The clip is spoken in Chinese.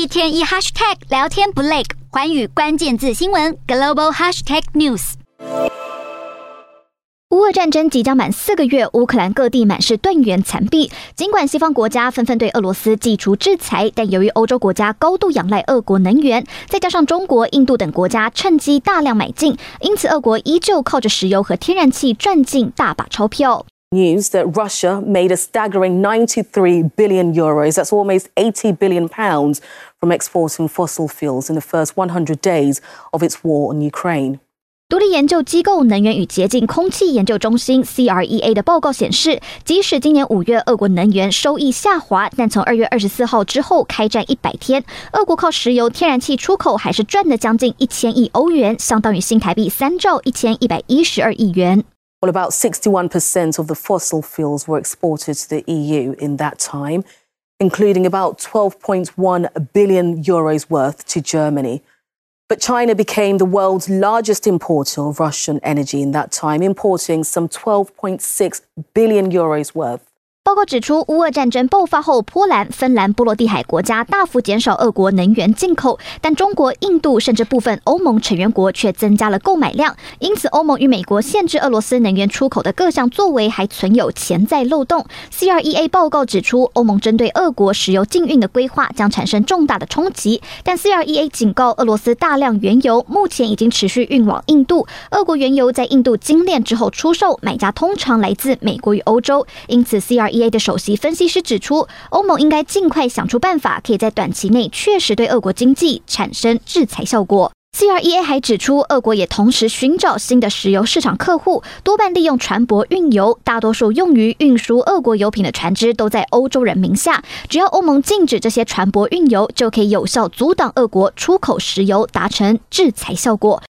一天一 hashtag 聊天不累，寰宇关键字新闻 global hashtag news。乌俄战争即将满四个月，乌克兰各地满是断垣残壁。尽管西方国家纷纷对俄罗斯祭出制裁，但由于欧洲国家高度仰赖俄国能源，再加上中国、印度等国家趁机大量买进，因此俄国依旧靠着石油和天然气赚进大把钞票。News that Russia made a staggering 93 billion euros, that's almost 80 billion pounds, from exporting fossil fuels in the first 100 days of its war on Ukraine. 独立研究机构能源与洁净空气研究中心 （CREA） 的报告显示，即使今年五月俄国能源收益下滑，但从二月二十四号之后开战一百天，俄国靠石油、天然气出口还是赚了将近一千亿欧元，相当于新台币三兆一千一百一十二亿元。Well, about 61% of the fossil fuels were exported to the EU in that time, including about 12.1 billion euros worth to Germany. But China became the world's largest importer of Russian energy in that time, importing some 12.6 billion euros worth. 报告指出，乌俄战争爆发后，波兰、芬兰、波罗的海国家大幅减少俄国能源进口，但中国、印度甚至部分欧盟成员国却增加了购买量。因此，欧盟与美国限制俄罗斯能源出口的各项作为还存有潜在漏洞。CREA 报告指出，欧盟针对俄国石油禁运的规划将产生重大的冲击。但 CREA 警告，俄罗斯大量原油目前已经持续运往印度，俄国原油在印度精炼之后出售，买家通常来自美国与欧洲。因此，CREA A 的首席分析师指出，欧盟应该尽快想出办法，可以在短期内确实对俄国经济产生制裁效果。CREA 还指出，俄国也同时寻找新的石油市场客户，多半利用船舶运油，大多数用于运输俄国油品的船只都在欧洲人名下。只要欧盟禁止这些船舶运油，就可以有效阻挡俄国出口石油，达成制裁效果。